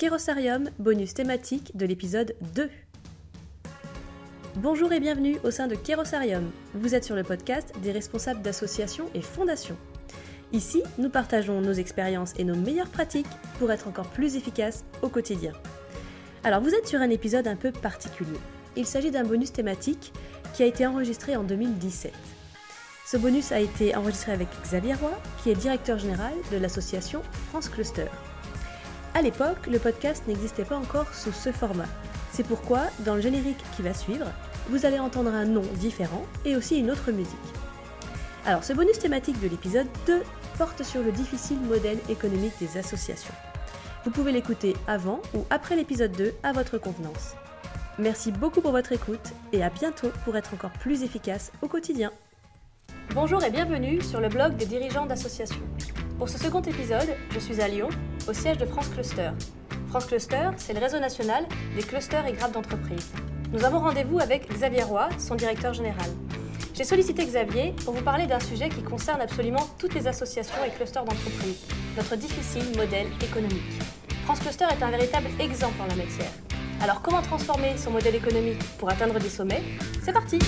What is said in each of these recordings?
Kerosarium, bonus thématique de l'épisode 2. Bonjour et bienvenue au sein de Kerosarium. Vous êtes sur le podcast des responsables d'associations et fondations. Ici, nous partageons nos expériences et nos meilleures pratiques pour être encore plus efficaces au quotidien. Alors vous êtes sur un épisode un peu particulier. Il s'agit d'un bonus thématique qui a été enregistré en 2017. Ce bonus a été enregistré avec Xavier Roy, qui est directeur général de l'association France Cluster. À l'époque, le podcast n'existait pas encore sous ce format. C'est pourquoi, dans le générique qui va suivre, vous allez entendre un nom différent et aussi une autre musique. Alors, ce bonus thématique de l'épisode 2 porte sur le difficile modèle économique des associations. Vous pouvez l'écouter avant ou après l'épisode 2 à votre convenance. Merci beaucoup pour votre écoute et à bientôt pour être encore plus efficace au quotidien. Bonjour et bienvenue sur le blog des dirigeants d'associations. Pour ce second épisode, je suis à Lyon, au siège de France Cluster. France Cluster, c'est le réseau national des clusters et grades d'entreprise. Nous avons rendez-vous avec Xavier Roy, son directeur général. J'ai sollicité Xavier pour vous parler d'un sujet qui concerne absolument toutes les associations et clusters d'entreprise, notre difficile modèle économique. France Cluster est un véritable exemple en la matière. Alors comment transformer son modèle économique pour atteindre des sommets? C'est parti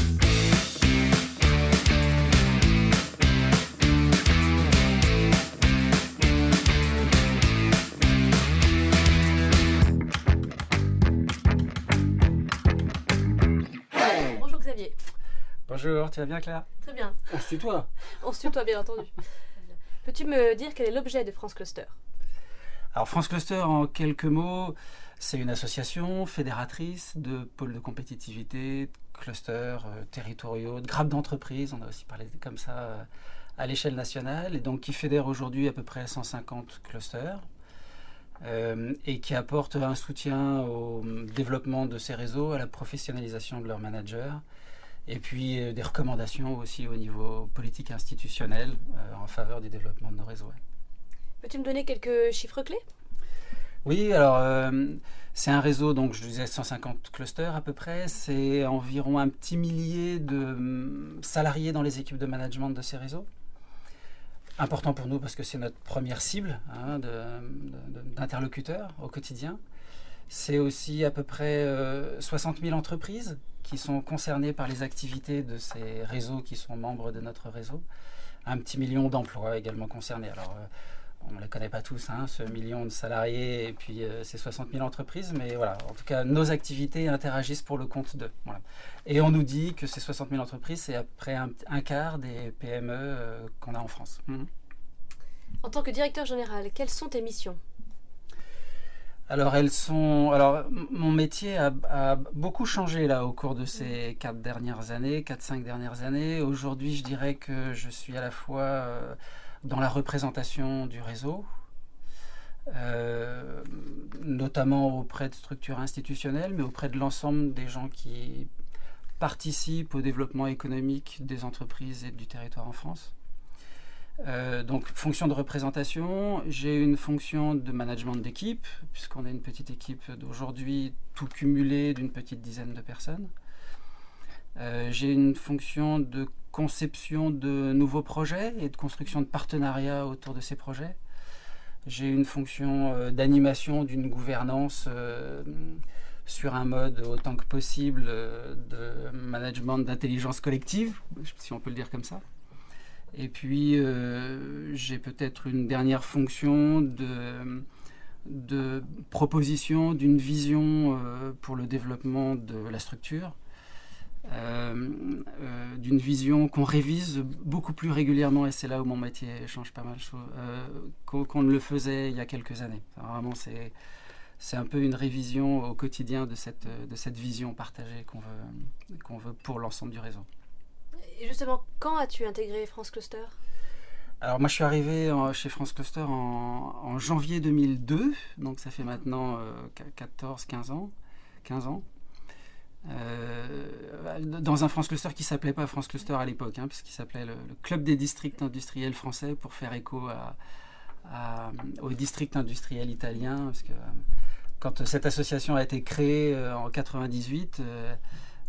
Bonjour, tu vas bien Claire? Très bien. On se tutoie On se tutoie bien entendu. Peux-tu me dire quel est l'objet de France Cluster? Alors France Cluster, en quelques mots, c'est une association fédératrice de pôles de compétitivité, de clusters euh, territoriaux, de grappes d'entreprises, on a aussi parlé comme ça euh, à l'échelle nationale, et donc qui fédère aujourd'hui à peu près 150 clusters. euh, et qui apporte un soutien au développement de ces réseaux, à la professionnalisation de leurs managers, et puis euh, des recommandations aussi au niveau politique institutionnel euh, en faveur du développement de nos réseaux. ouais. Peux-tu me donner quelques chiffres clés? Oui, alors euh, c'est un réseau, donc je disais 150 clusters à peu près, c'est environ un petit millier de hum, salariés dans les équipes de management de ces réseaux. Important pour nous parce que c'est notre première cible hein, d'interlocuteurs au quotidien. C'est aussi à peu près euh, 60 000 entreprises qui sont concernées par les activités de ces réseaux qui sont membres de notre réseau. Un petit million d'emplois également concernés. Alors, euh, on ne les connaît pas tous, hein, ce million de salariés et puis euh, ces 60 000 entreprises, mais voilà, en tout cas, nos activités interagissent pour le compte d'eux. Voilà. Et on nous dit que ces 60 000 entreprises, c'est à peu près un, un quart des PME euh, qu'on a en France. Mhm. En tant que directeur général, quelles sont tes missions? Alors, elles sont. Alors, mon métier a, beaucoup changé là au cours de ces quatre dernières années, 4-5 dernières années. Aujourd'hui, je dirais que je suis à la fois euh, dans la représentation du réseau, euh, notamment auprès de structures institutionnelles, mais auprès de l'ensemble des gens qui participent au développement économique des entreprises et du territoire en France. Euh, donc, fonction de représentation, j'ai une fonction de management d'équipe, puisqu'on est une petite équipe d'aujourd'hui, tout cumulé d'une petite dizaine de personnes. Euh, j'ai une fonction de conception de nouveaux projets et de construction de partenariats autour de ces projets. J'ai une fonction euh, d'animation d'une gouvernance sur un mode autant que possible de management d'intelligence collective, si on peut le dire comme ça. Et puis, euh, j'ai peut-être une dernière fonction de, de proposition d'une vision euh, pour le développement de la structure, euh, d'une vision qu'on révise beaucoup plus régulièrement, et c'est là où mon métier change pas mal, euh, qu'on qu'on ne le faisait il y a quelques années. Vraiment, c'est c'est un peu une révision au quotidien de cette, de cette vision partagée qu'on veut, qu'on veut pour l'ensemble du réseau. Et justement, quand as-tu intégré France Cluster? Alors moi je suis arrivé en- chez France Cluster en, en janvier 2002, donc ça fait maintenant 14-15 ans. 15 ans. Euh, dans un France Cluster qui s'appelait pas France Cluster à l'époque, hein, puisqu'il s'appelait le, Club des districts industriels français pour faire écho à, à- au district industriel italien. Parce que euh, quand cette association a été créée euh, en 98, euh,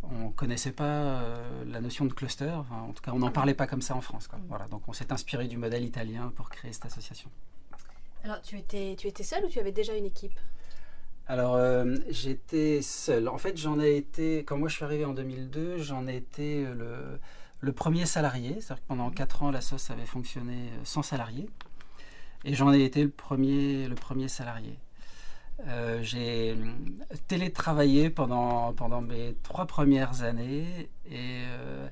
on ne connaissait pas euh, la notion de cluster. Enfin, en tout cas, on n'en parlait pas comme ça en France. quoi. Voilà, donc on s'est inspiré du modèle italien pour créer cette association. Alors, tu étais, tu étais seul ou tu avais déjà une équipe? Alors, j'étais seul. En fait, j'en ai été, quand moi je suis arrivé en 2002, j'en ai été le, le premier salarié. C'est-à-dire que pendant 4 ans, la sauce avait fonctionné sans salarié. Et j'en ai été le premier, le premier salarié. Euh, j'ai télétravaillé pendant, mes trois premières années et, euh,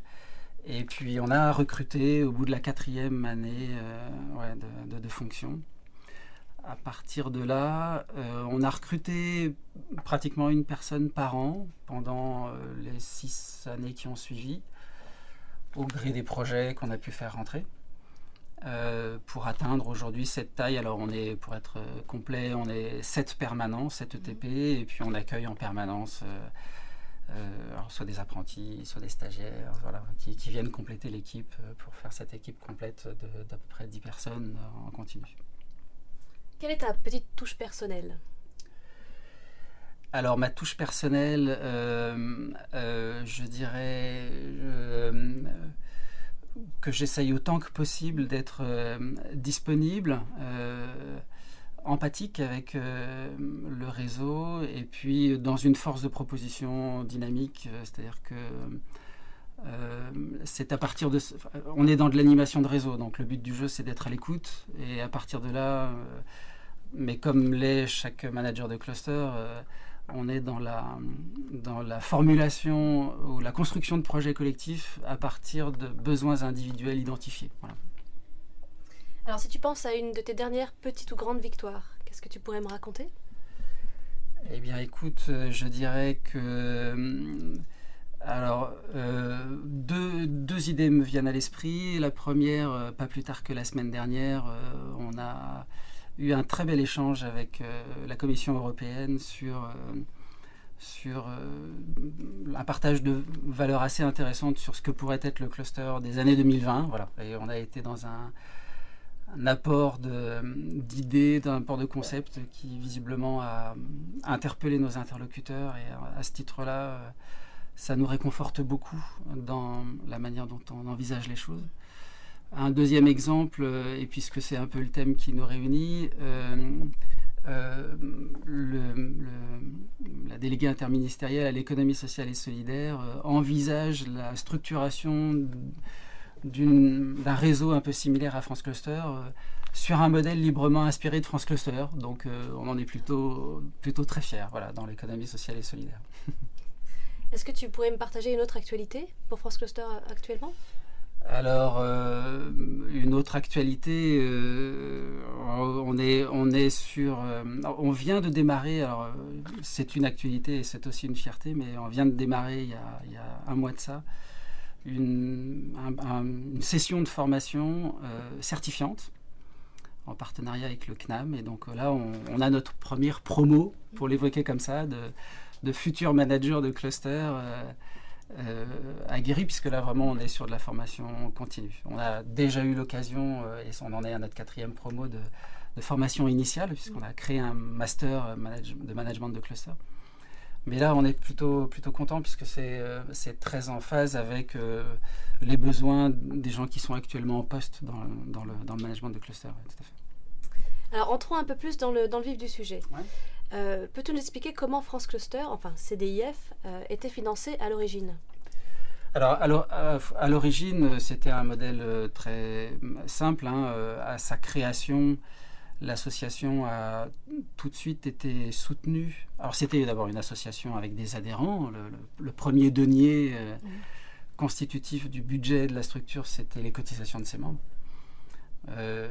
et puis on a recruté au bout de la quatrième année euh, de, de, fonction. À partir de là, on a recruté pratiquement une personne par an pendant les six années qui ont suivi, au gré des projets qu'on a pu faire rentrer. Euh, pour atteindre aujourd'hui cette taille. Alors on est, pour être euh, complet, on est 7 permanents, 7 ETP, et puis on accueille en permanence euh, soit des apprentis, soit des stagiaires, voilà, qui, viennent compléter l'équipe pour faire cette équipe complète d'à peu près 10 personnes en continu. Quelle est ta petite touche personnelle? Alors ma touche personnelle, je dirais, que j'essaye autant que possible d'être euh, disponible, euh, empathique avec euh, le réseau et puis dans une force de proposition dynamique, c'est-à-dire que c'est à partir de... On est dans de l'animation de réseau, donc le but du jeu c'est d'être à l'écoute et à partir de là, mais comme l'est chaque manager de cluster, on est dans la, dans la formulation ou la construction de projets collectifs à partir de besoins individuels identifiés. Alors si tu penses à une de tes dernières petites ou grandes victoires, qu'est-ce que tu pourrais me raconter? Eh bien écoute, euh, je dirais que... Euh, alors, euh, deux, deux, idées me viennent à l'esprit. La première, pas plus tard que la semaine dernière, on a eu un très bel échange avec euh, la Commission européenne sur, euh, sur euh, un partage de valeurs assez intéressantes sur ce que pourrait être le cluster des années 2020. Voilà. Et on a été dans un, apport d'idées, d'un apport de concepts qui visiblement a interpellé nos interlocuteurs et à ce titre-là, ça nous réconforte beaucoup dans la manière dont on envisage les choses. Un deuxième exemple, euh, et puisque c'est un peu le thème qui nous réunit, euh, euh, la déléguée interministérielle à l'économie sociale et solidaire envisage la structuration d'un réseau un peu similaire à France Cluster sur un modèle librement inspiré de France Cluster. Donc on en est plutôt, plutôt très fiers voilà, dans l'économie sociale et solidaire. Est-ce que tu pourrais me partager une autre actualité pour France Cluster actuellement? Alors, euh, une autre actualité, euh, on, est, sur. Euh, on vient de démarrer, alors c'est une actualité et c'est aussi une fierté, mais on vient de démarrer il y a, un mois de ça, une, session de formation certifiante en partenariat avec le CNAM. Et donc là, on, a notre première promo, pour l'évoquer comme ça, de, de futurs managers de cluster euh, aguerri, puisque là vraiment on est sur de la formation continue. On a déjà eu l'occasion, euh, et on en est à notre quatrième promo de, formation initiale, puisqu'on a créé un master euh, de management de cluster. Mais là, on est plutôt, plutôt content puisque c'est très en phase avec les besoins des gens qui sont actuellement en poste dans, dans, le, dans le, management de cluster. Alors, entrons un peu plus dans le, dans le vif du sujet. Euh, peux-tu nous expliquer comment France Cluster, enfin CDIF, euh, était financé à l'origine? Alors, à l'origine, c'était un modèle euh, très simple. Hein, à sa création, l'association a tout de suite été soutenue. Alors, c'était d'abord une association avec des adhérents. Le, premier denier mmh. constitutif du budget de la structure, c'était les cotisations de ses membres. Euh,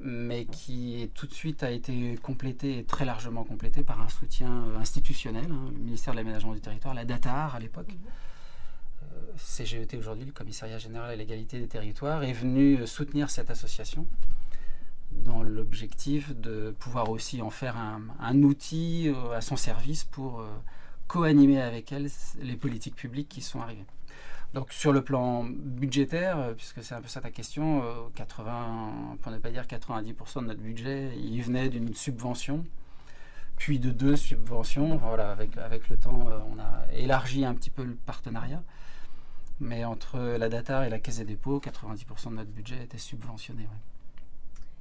mais qui tout de suite a été complété et très largement complété par un soutien euh, institutionnel, hein, le ministère de l'aménagement du territoire, la DATAR à l'époque. Euh, CGET aujourd'hui, le commissariat général à l'égalité des territoires, est venu soutenir cette association dans l'objectif de pouvoir aussi en faire un, un outil à son service pour co-animer avec elle les politiques publiques qui sont arrivées. Donc sur le plan budgétaire, euh, puisque c'est un peu ça ta question, 80, euh, pour ne pas dire 90% de notre budget, il venait d'une subvention, puis de deux subventions. Voilà, avec, avec le temps, euh, on a élargi un petit peu le partenariat. Mais entre la DATAR et la Caisse des dépôts, 90% de notre budget était subventionné.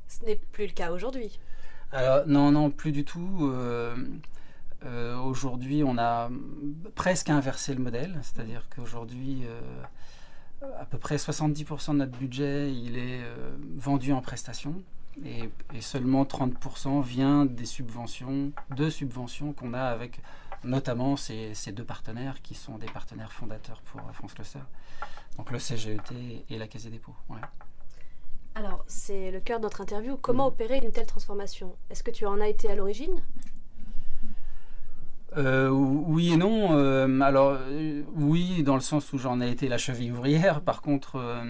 Ce n'est plus le cas aujourd'hui? Alors non, non, plus du tout. Aujourd'hui, on a presque inversé le modèle, c'est-à-dire qu'aujourd'hui, à peu près 70% de notre budget, il est vendu en prestations et, seulement 30% vient des subventions, de subventions qu'on a avec notamment ces, deux partenaires qui sont des partenaires fondateurs pour France Cluster, donc le CGET et la Caisse des dépôts. Alors, c'est le cœur de notre interview. Comment mm. opérer une telle transformation? Est-ce que tu en as été à l'origine? Euh, oui et non. Euh, alors euh, oui, dans le sens où j'en ai été la cheville ouvrière. Par contre,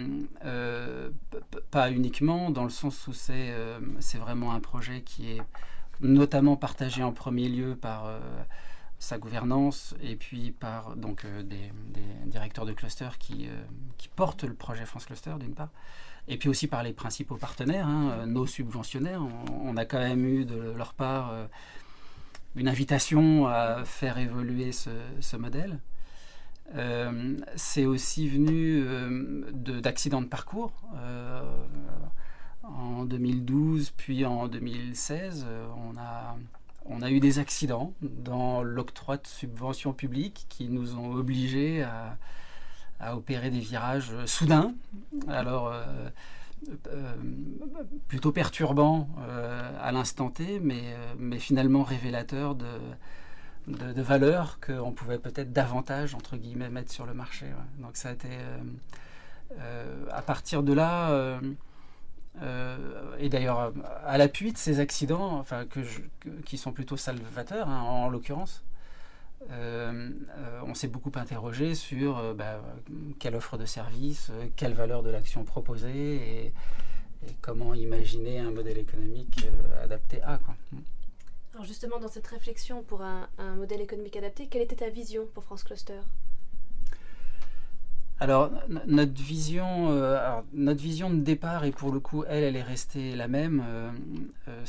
pas uniquement, dans le sens où c'est vraiment un projet qui est notamment partagé en premier lieu par sa gouvernance et puis par donc des, directeurs de cluster qui, qui portent le projet France Cluster d'une part et puis aussi par les principaux partenaires, hein, nos subventionnaires. On, a quand même eu de leur part une invitation à faire évoluer ce, modèle. Euh, c'est aussi venu euh, d'accidents de, parcours. Euh, en 2012, puis en 2016, on a, eu des accidents dans l'octroi de subventions publiques qui nous ont obligés à, opérer des virages soudains. Alors, plutôt perturbant euh, à l'instant T, mais, euh, mais finalement révélateur de, de, valeurs qu'on pouvait peut-être davantage, entre guillemets, mettre sur le marché. Donc ça a été... à partir de là... et d'ailleurs, à l'appui de ces accidents, enfin, que qui sont plutôt salvateurs, hein, en l'occurrence, euh, euh, on s'est beaucoup interrogé sur euh, bah, quelle offre de service, quelle valeur de l'action proposée et, comment imaginer un modèle économique adapté à. Quoi. Alors justement, dans cette réflexion pour un, modèle économique adapté, quelle était ta vision pour France Cluster? Alors notre vision, euh, de départ et pour le coup elle, elle est restée la même. Euh, euh,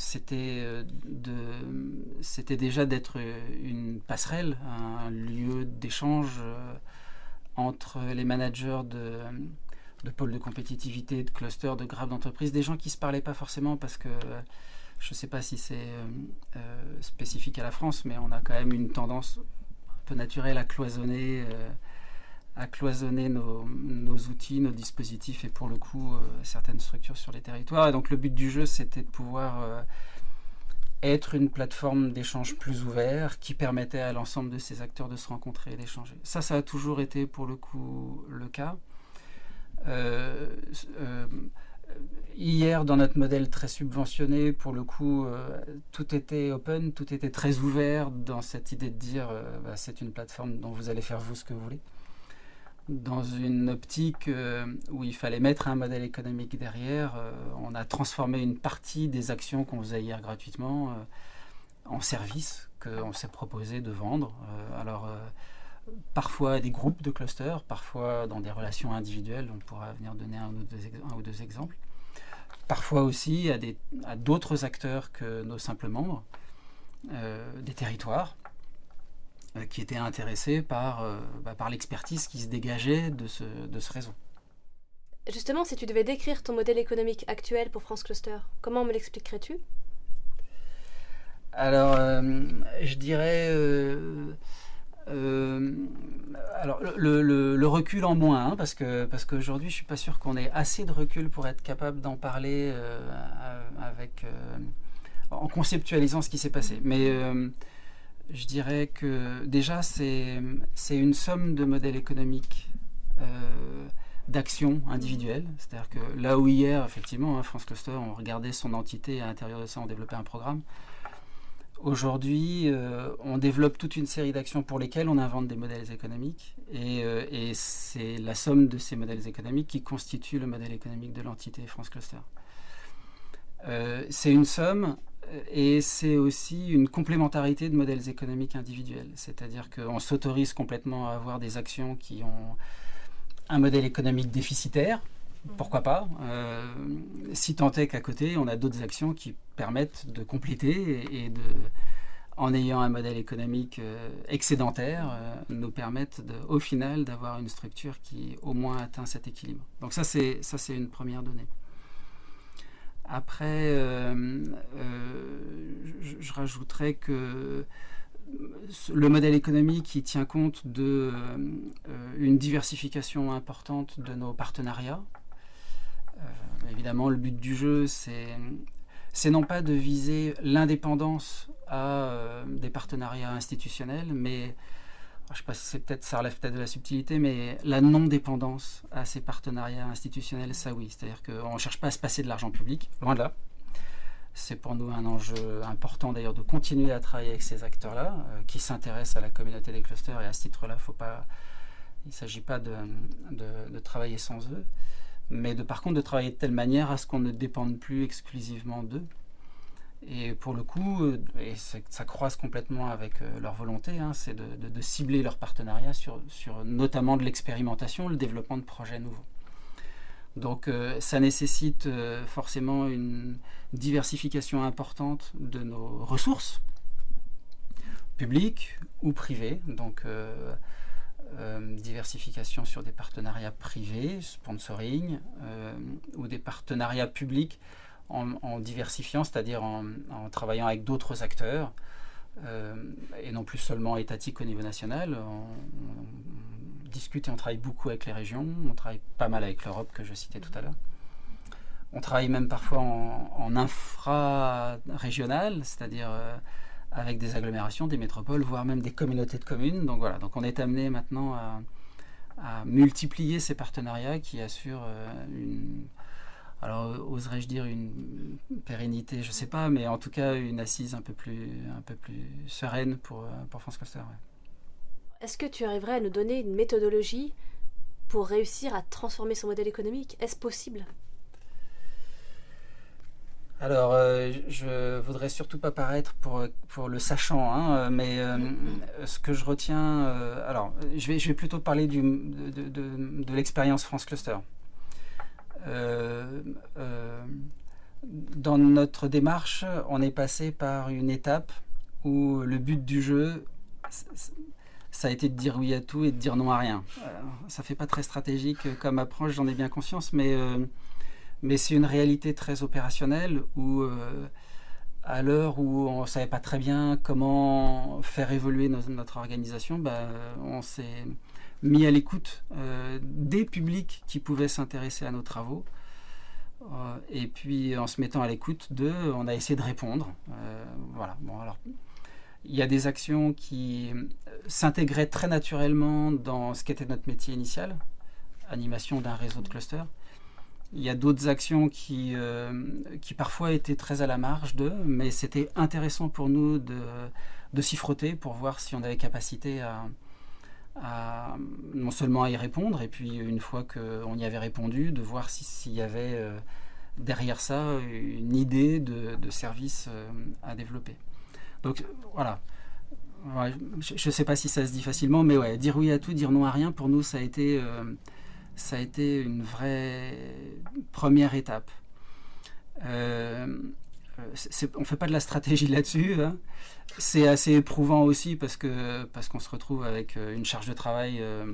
c'était déjà d'être une passerelle, un lieu d'échange entre les managers de, pôles de compétitivité, de clusters, de grappes d'entreprise, des gens qui se parlaient pas forcément parce que je ne sais pas si c'est spécifique à la France, mais on a quand même une tendance un peu naturelle à cloisonner à cloisonner nos, outils, nos dispositifs et pour le coup euh, certaines structures sur les territoires. Et donc le but du jeu, c'était de pouvoir euh, être une plateforme d'échange plus ouvert qui permettait à l'ensemble de ces acteurs de se rencontrer et d'échanger. Ça, ça a toujours été pour le coup le cas. Euh, hier, dans notre modèle très subventionné, pour le coup, tout était open, tout était très ouvert dans cette idée de dire bah, c'est une plateforme dont vous allez faire vous ce que vous voulez dans une optique euh, où il fallait mettre un modèle économique derrière, euh, on a transformé une partie des actions qu'on faisait hier gratuitement euh, en services qu'on s'est proposé de vendre. alors, parfois des groupes de clusters, parfois dans des relations individuelles, on pourra venir donner un ou deux, exemples. Parfois aussi à d'autres acteurs que nos simples membres, des territoires qui étaient intéressés par, euh, bah, par l'expertise qui se dégageait de ce, de ce réseau. Justement, si tu devais décrire ton modèle économique actuel pour France Cluster, comment me l'expliquerais-tu? Alors, euh, je dirais... alors le, le, recul en moins, hein, parce que parce qu'aujourd'hui je suis pas sûr qu'on ait assez de recul pour être capable d'en parler avec en conceptualisant ce qui s'est passé. Mais je dirais que déjà, c'est une somme de modèles économiques euh, d'actions individuelles. C'est-à-dire que là où hier, effectivement, hein, France Cluster, on regardait son entité à l'intérieur de ça, on développait un programme. Aujourd'hui, euh, on développe toute une série d'actions pour lesquelles on invente des modèles économiques. Et, euh, et c'est la somme de ces modèles économiques qui constitue le modèle économique de l'entité France Cluster. C'est une somme et c'est aussi une complémentarité de modèles économiques individuels. C'est-à-dire qu'on s'autorise complètement à avoir des actions qui ont un modèle économique déficitaire, pourquoi pas, euh, si tant est qu'à côté, on a d'autres actions qui permettent de compléter et, de, en ayant un modèle économique euh, excédentaire, euh, nous permettent au final d'avoir une structure qui au moins atteint cet équilibre. Donc ça, c'est une première donnée. Après, euh, euh, je, rajouterais que le modèle économique qui tient compte de une diversification importante de nos partenariats. évidemment, le but du jeu, c'est non pas de viser l'indépendance à des partenariats institutionnels, mais je sais pas si c'est peut-être ça relève peut-être de la subtilité, mais la non-dépendance à ces partenariats institutionnels, ça oui. C'est-à-dire qu'on ne cherche pas à se passer de l'argent public, loin de là. C'est pour nous un enjeu important d'ailleurs de continuer à travailler avec ces acteurs-là, euh, qui s'intéressent à la communauté des clusters, et à ce titre-là, il ne s'agit pas de, de, travailler sans eux, mais de par contre de travailler de telle manière à ce qu'on ne dépende plus exclusivement d'eux. Et pour le coup, euh, et ça croise complètement avec euh, leur volonté, hein, c'est de, cibler leur partenariat sur, notamment de l'expérimentation, le développement de projets nouveaux. Donc euh, ça nécessite forcément une diversification importante de nos ressources, publiques ou privées. Donc diversification sur des partenariats privés, sponsoring, ou des partenariats publics en, diversifiant, c'est-à-dire en, travaillant avec d'autres acteurs, euh, et non plus seulement étatiques au niveau national. On, discute et on travaille beaucoup avec les régions, on travaille pas mal avec l'Europe que je citais tout à l'heure. On travaille même parfois en, infra-régional, c'est-à-dire euh, avec des agglomérations, des métropoles, voire même des communautés de communes. Donc voilà, donc on est amené maintenant à, multiplier ces partenariats qui assurent euh, une, alors oserais-je dire une pérennité, je ne sais pas, mais en tout cas une assise un peu plus, un peu plus sereine pour, pour France Coaster. Est-ce que tu arriverais à nous donner une méthodologie pour réussir à transformer son modèle économique? Est-ce possible? Alors, euh, je voudrais surtout pas paraître pour, pour le sachant, hein, mais euh, ce que je retiens, euh, alors, je vais, je vais plutôt parler du, de, de, de l'expérience France Cluster. Euh, euh, dans notre démarche, on est passé par une étape où le but du jeu, ça a été de dire oui à tout et de dire non à rien. ça fait pas très stratégique comme approche, j'en ai bien conscience, mais, euh, c'est une réalité très opérationnelle où, à l'heure où on ne savait pas très bien comment faire évoluer notre organisation, bah, on s'est mis à l'écoute euh, des publics qui pouvaient s'intéresser à nos travaux. Euh, et puis en se mettant à l'écoute d'eux, on a essayé de répondre. Euh, voilà. Bon, alors, il y a des actions qui s'intégraient très naturellement dans ce qu'était notre métier initial, animation d'un réseau de clusters. Il y a d'autres actions qui, qui parfois étaient très à la marge d'eux, mais c'était intéressant pour nous de, de s'y frotter pour voir si on avait capacité à, non seulement à y répondre, et puis une fois qu'on y avait répondu, de voir s'il y avait euh, derrière ça une idée de, service euh, à développer. Donc voilà. je ne sais pas si ça se dit facilement, mais ouais, dire oui à tout, dire non à rien, pour nous, ça a été, euh, ça a été une vraie première étape. On ne fait pas de la stratégie là-dessus. Hein. C'est assez éprouvant aussi parce que parce qu'on se retrouve avec euh, une charge de travail euh,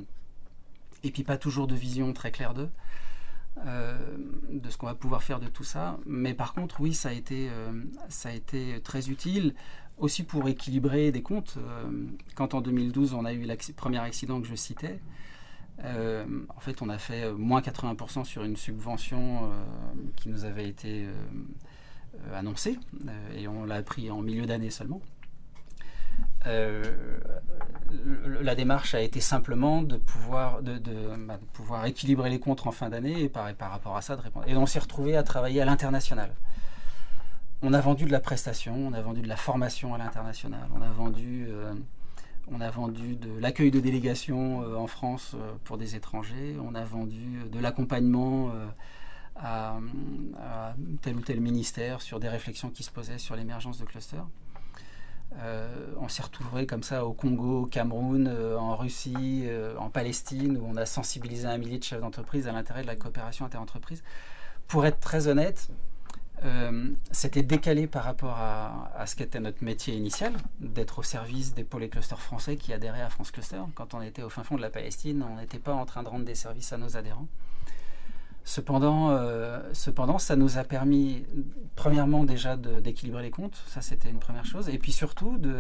et puis pas toujours de vision très claire d'eux, euh, de ce qu'on va pouvoir faire de tout ça. Mais par contre, oui, ça a été, ça a été très utile aussi pour équilibrer des comptes. quand en 2012, on a eu le premier accident que je citais, en fait, on a fait moins 80% sur une subvention qui nous avait été annoncée et on l'a appris en milieu d'année seulement. Euh, la démarche a été simplement de pouvoir, de, bah, pouvoir équilibrer les comptes en fin d'année et par, rapport à ça de répondre. Et on s'est retrouvé à travailler à l'international. On a vendu de la prestation, on a vendu de la formation à l'international, on a vendu, euh, on a vendu de l'accueil de délégations euh, en France pour des étrangers, on a vendu de l'accompagnement à, à, tel ou tel ministère sur des réflexions qui se posaient sur l'émergence de clusters. Euh, on s'est retrouvé comme ça au Congo, au Cameroun, euh, en Russie, euh, en Palestine, où on a sensibilisé un millier de chefs d'entreprise à l'intérêt de la coopération interentreprise. Pour être très honnête, c'était décalé par rapport à, ce qu'était notre métier initial, d'être au service des pôles et clusters français qui adhéraient à France Cluster. Quand on était au fin fond de la Palestine, on n'était pas en train de rendre des services à nos adhérents. Cependant, euh, cependant, ça nous a permis, premièrement déjà d'équilibrer les comptes, ça c'était une première chose, et puis surtout de,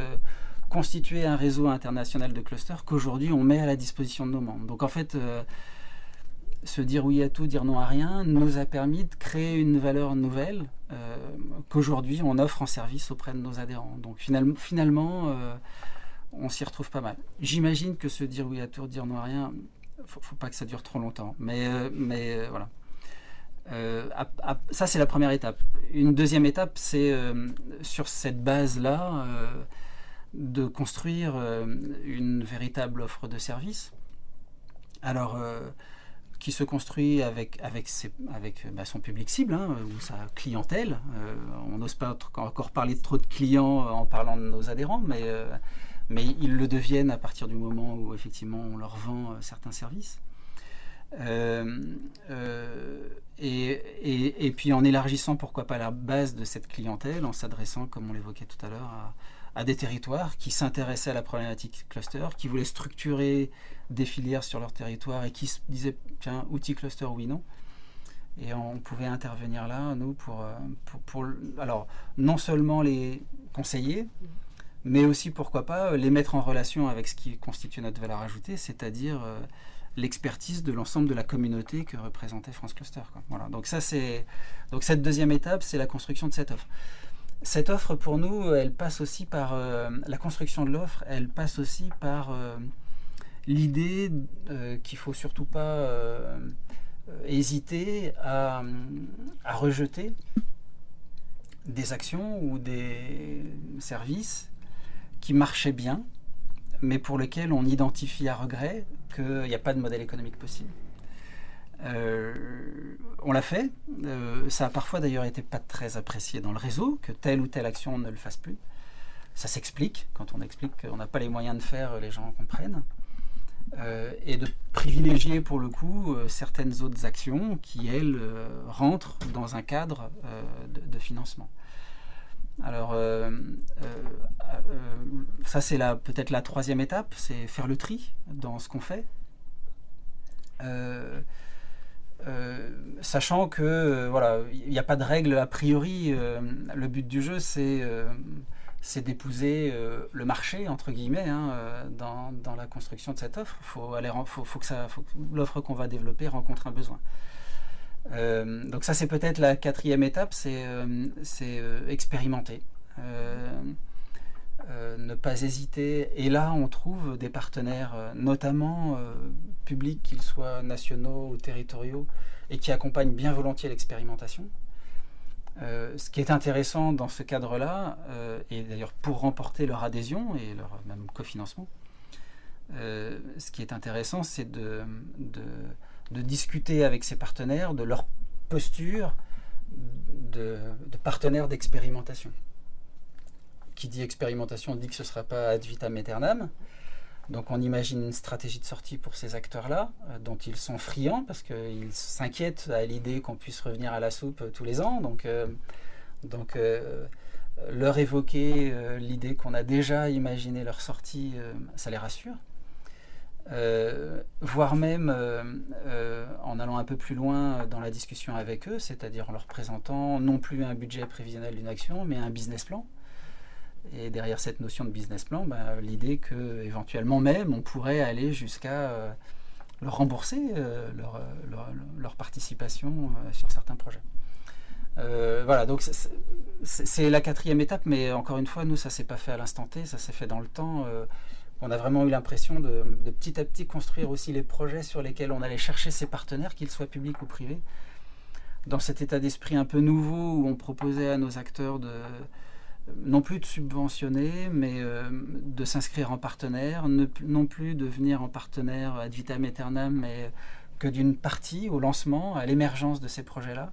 constituer un réseau international de clusters qu'aujourd'hui on met à la disposition de nos membres. Donc en fait, se dire oui à tout, dire non à rien, nous a permis de créer une valeur nouvelle qu'aujourd'hui on offre en service auprès de nos adhérents. Donc finalement, finalement on s'y retrouve pas mal. J'imagine que se dire oui à tout, dire non à rien, faut, faut pas que ça dure trop longtemps. Mais, euh, mais euh. Euh, ça, c'est la première étape. Une deuxième étape, c'est sur cette base-là de construire une véritable offre de service. Alors, qui se construit avec, bah, son public cible hein, ou sa clientèle. on n'ose pas encore parler de trop de clients en parlant de nos adhérents, mais mais ils le deviennent à partir du moment où effectivement on leur vend euh, certains services. Euh, euh, et, puis en élargissant pourquoi pas la base de cette clientèle, en s'adressant, comme on l'évoquait tout à l'heure, à, des territoires qui s'intéressaient à la problématique cluster, qui voulaient structurer des filières sur leur territoire et qui se disaient, tiens, outil cluster, oui, non. Et on pouvait intervenir là, nous, pour, pour, pour alors, non seulement les conseiller, mais aussi pourquoi pas les mettre en relation avec ce qui constitue notre valeur ajoutée, c'est-à-dire euh, l'expertise de l'ensemble de la communauté que représentait France Cluster. Voilà. Donc ça donc cette deuxième étape, c'est la construction de cette offre. Cette offre pour nous, elle passe aussi par euh, la construction de l'offre, elle passe aussi par euh, l'idée qu'il faut surtout pas hésiter à rejeter des actions ou des services qui marchaient bien, mais pour lesquels on identifie à regret qu'il n'y a pas de modèle économique possible. Euh, on l'a fait. Euh, ça a parfois d'ailleurs été pas très apprécié dans le réseau que telle ou telle action ne le fasse plus. Ça s'explique. Quand on explique qu'on n'a pas les moyens de faire, les gens comprennent. Euh, et de privilégier pour le coup certaines autres actions qui, elles, rentrent dans un cadre de, financement. Alors, euh, euh, euh, ça c'est peut-être la troisième étape, c'est faire le tri dans ce qu'on fait. sachant que voilà, il n'y a pas de règle a priori. le but du jeu, c'est d'épouser le marché entre guillemets hein, dans, la construction de cette offre. Faut faut, que que l'offre qu'on va développer rencontre un besoin. Euh, donc ça c'est peut-être la quatrième étape, c'est euh, euh, expérimenter. ne pas hésiter. Et là, on trouve des partenaires, notamment publics, qu'ils soient nationaux ou territoriaux, et qui accompagnent bien volontiers l'expérimentation. ce qui est intéressant dans ce cadre-là, et d'ailleurs pour remporter leur adhésion et leur même cofinancement, ce qui est intéressant, c'est de, de de discuter avec ses partenaires de leur posture de, partenaire d'expérimentation. Qui dit expérimentation dit que ce ne sera pas ad vitam aeternam. Donc on imagine une stratégie de sortie pour ces acteurs-là, euh, dont ils sont friands parce qu'ils s'inquiètent à l'idée qu'on puisse revenir à la soupe euh, tous les ans. Donc, euh, donc leur évoquer l'idée qu'on a déjà imaginé leur sortie, ça les rassure. Euh, voire même euh, euh, en allant un peu plus loin dans la discussion avec eux, c'est-à-dire en leur présentant non plus un budget prévisionnel d'une action, mais un business plan. Et derrière cette notion de business plan, bah, l'idée que éventuellement même on pourrait aller jusqu'à leur rembourser leur, leur, participation sur certains projets. voilà, donc c'est la quatrième étape, mais encore une fois, nous, ça s'est pas fait à l'instant T, ça s'est fait dans le temps on a vraiment eu l'impression de, petit à petit construire aussi les projets sur lesquels on allait chercher ses partenaires, qu'ils soient publics ou privés. Dans cet état d'esprit un peu nouveau où on proposait à nos acteurs de non plus de subventionner, mais euh, de s'inscrire en partenaire, non plus de venir en partenaire ad vitam aeternam, mais que d'une partie au lancement, à l'émergence de ces projets-là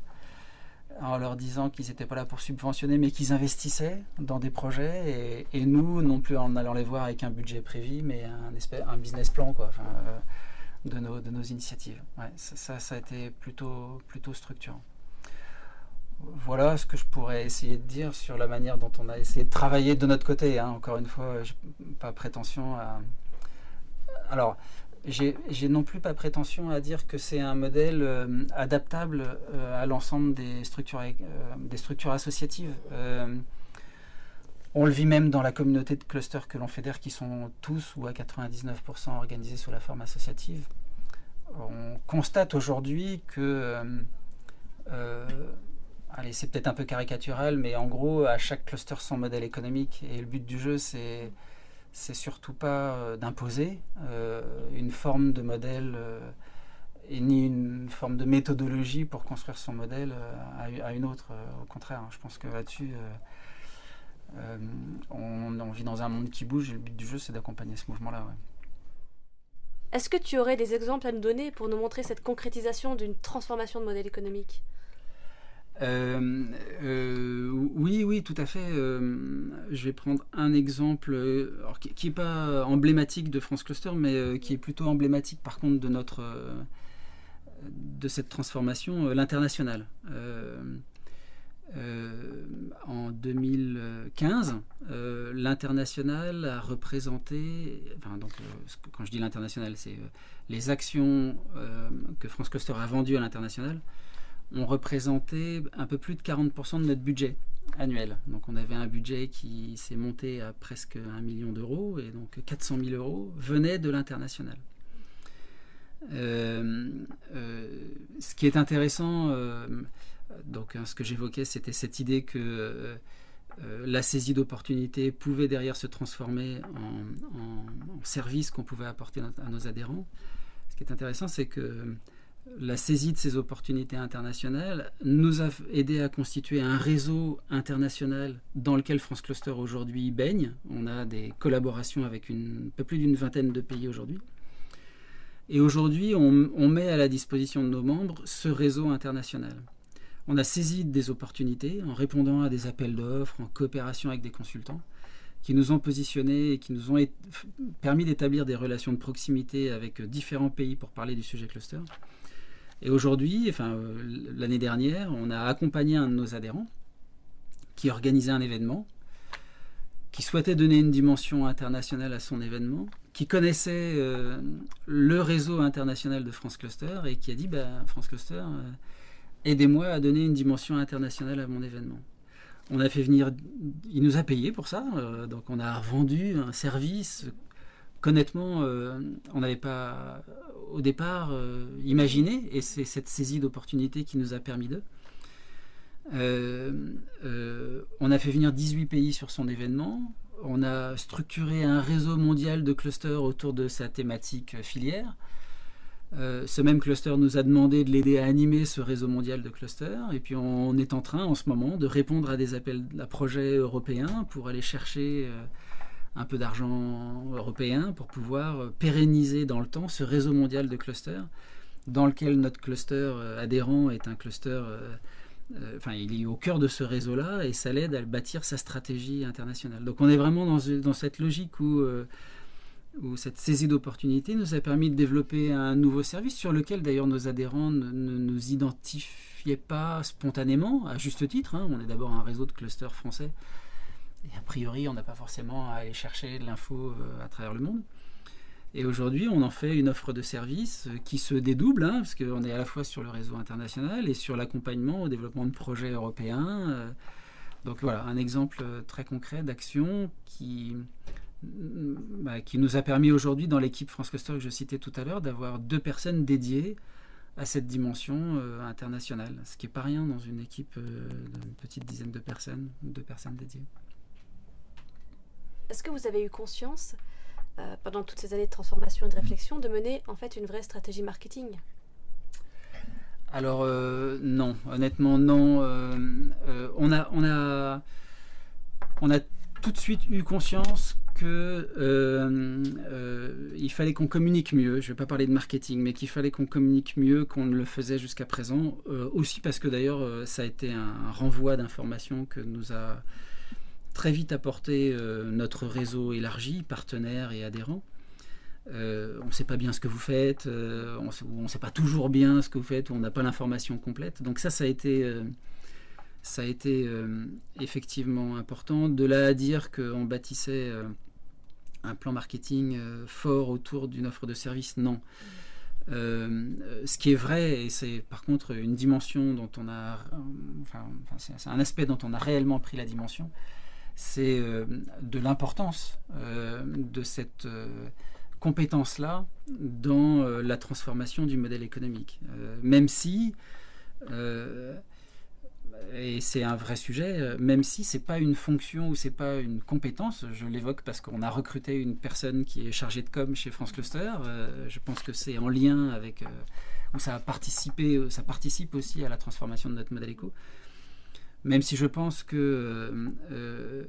en leur disant qu'ils n'étaient pas là pour subventionner, mais qu'ils investissaient dans des projets. Et, nous, non plus en allant les voir avec un budget prévu, mais un, un business plan quoi, euh, de, nos, de nos initiatives. ça, ça, a été plutôt, plutôt structurant. Voilà ce que je pourrais essayer de dire sur la manière dont on a essayé de travailler de notre côté. Hein. Encore une fois, pas prétention à. Alors, j'ai non plus pas prétention à dire que c'est un modèle euh, adaptable euh, à l'ensemble des structures, euh, des structures associatives. On le vit même dans la communauté de clusters que l'on fédère qui sont tous ou à 99% organisés sous la forme associative. On constate aujourd'hui que, allez, c'est peut-être un peu caricatural, mais en gros, à chaque cluster son modèle économique. Et le but du jeu, c'est c'est surtout pas d'imposer une forme de modèle et ni une forme de méthodologie pour construire son modèle euh, à, une autre. Euh, au contraire, hein. je pense que là-dessus, euh, on, vit dans un monde qui bouge et le but du jeu, c'est d'accompagner ce mouvement-là. Est-ce que tu aurais des exemples à nous donner pour nous montrer cette concrétisation d'une transformation de modèle économique? Oui, oui, tout à fait. je vais prendre un exemple qui n'est pas emblématique de France Cluster, mais qui est plutôt emblématique par contre de notre, de cette transformation, euh, l'international. Euh, euh, en 2015, l'international a représenté, enfin donc quand je dis l'international, c'est les actions que France Cluster a vendues à l'international ont représenté un peu plus de 40% de notre budget annuel. Donc on avait un budget qui s'est monté à presque 1 million d'euros et donc 400 000 euros venaient de l'international. Euh, euh, ce qui est intéressant, euh, donc hein, ce que j'évoquais, c'était cette idée que la saisie d'opportunités pouvait derrière se transformer en, service qu'on pouvait apporter à nos adhérents. Ce qui est intéressant, c'est que la saisie de ces opportunités internationales nous a aidé à constituer un réseau international dans lequel France Cluster aujourd'hui baigne. On a des collaborations avec un peu plus d'une vingtaine de pays aujourd'hui. Et aujourd'hui, on, met à la disposition de nos membres ce réseau international. On a saisi des opportunités en répondant à des appels d'offres, en coopération avec des consultants, qui nous ont positionnés et qui nous ont permis d'établir des relations de proximité avec différents pays pour parler du sujet cluster. Et aujourd'hui, enfin euh, l'année dernière, on a accompagné un de nos adhérents qui organisait un événement, qui souhaitait donner une dimension internationale à son événement, qui connaissait euh, le réseau international de France Cluster et qui a dit bah, France Cluster, euh, aidez-moi à donner une dimension internationale à mon événement. On a fait venir, il nous a payé pour ça, donc on a vendu un service qu'honnêtement on n'avait pas au départ imaginé et c'est cette saisie d'opportunité qui nous a permis de. on a fait venir 18 pays sur son événement on a structuré un réseau mondial de clusters autour de sa thématique filière. Euh, ce même cluster nous a demandé de l'aider à animer ce réseau mondial de clusters. Et puis on est en train en ce moment de répondre à des appels à projets européens pour aller chercher euh, un peu d'argent européen pour pouvoir euh, pérenniser dans le temps ce réseau mondial de clusters dans lequel notre cluster adhérent est un cluster euh, enfin, il est au cœur de ce réseau-là et ça l'aide à bâtir sa stratégie internationale. Donc on est vraiment dans, cette logique où, euh, où cette saisie d'opportunité nous a permis de développer un nouveau service sur lequel d'ailleurs nos adhérents ne, nous identifiaient pas spontanément, à juste titre. Hein. On est d'abord un réseau de clusters français a priori on n'a pas forcément à aller chercher de l'info euh, à travers le monde. Et aujourd'hui, on en fait une offre de service euh, qui se dédouble, hein, parce qu'on est à la fois sur le réseau international et sur l'accompagnement au développement de projets européens. Euh. Donc voilà, un exemple très concret d'action qui, mm, bah, qui nous a permis aujourd'hui, dans l'équipe France Cluster que je citais tout à l'heure, d'avoir deux personnes dédiées à cette dimension internationale, ce qui n'est pas rien dans une équipe d'une petite dizaine de personnes, deux personnes dédiées. Est-ce que vous avez eu conscience euh, pendant toutes ces années de transformation et de réflexion, de mener en fait une vraie stratégie marketing? Alors euh, non, honnêtement non. Euh, on, a, tout de suite eu conscience que il fallait qu'on communique mieux. Je ne vais pas parler de marketing, mais qu'il fallait qu'on communique mieux qu'on ne le faisait jusqu'à présent. aussi parce que d'ailleurs, ça a été un renvoi d'informations que nous a très vite apporté euh, notre réseau élargi, partenaires et adhérents. Euh, on ne sait pas bien ce que vous faites, euh, on ne sait pas toujours bien ce que vous faites, on n'a pas l'information complète. Donc ça, ça a été, ça a été effectivement important. De là à dire qu'on bâtissait un plan marketing fort autour d'une offre de service, non. ce qui est vrai, et c'est par contre une dimension dont on a, enfin, c'est un aspect dont on a réellement pris la dimension, c'est de l'importance de cette compétence-là dans la transformation du modèle économique. même si et c'est un vrai sujet, euh, même si c'est pas une fonction ou c'est pas une compétence. Je l'évoque parce qu'on a recruté une personne qui est chargée de com chez France Cluster. Euh, je pense que c'est en lien avec euh, ça a participé, ça participe aussi à la transformation de notre modèle éco. Même si je pense que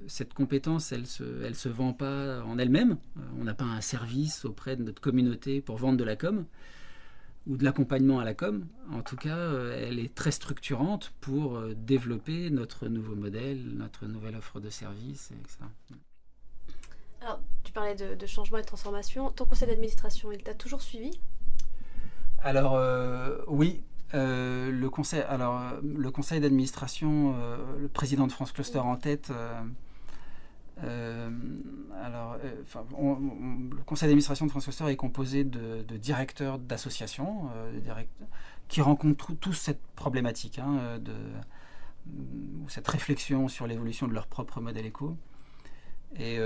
cette compétence, elle se, elle se vend pas en elle-même. on n'a pas un service auprès de notre communauté pour vendre de la com ou de l'accompagnement à la com. En tout cas, euh, elle est très structurante pour euh, développer notre nouveau modèle, notre nouvelle offre de services, etc. Alors, tu parlais de, changement et de transformation. Ton conseil d'administration, il t'a toujours suivi? Alors, euh, le conseil, alors, le conseil d'administration, le président de France Cluster en tête, euh, alors, euh, le conseil d'administration de France est composé de, directeurs d'associations euh, qui rencontrent tous cette problématique, hein, de, cette réflexion sur l'évolution de leur propre modèle éco. Et,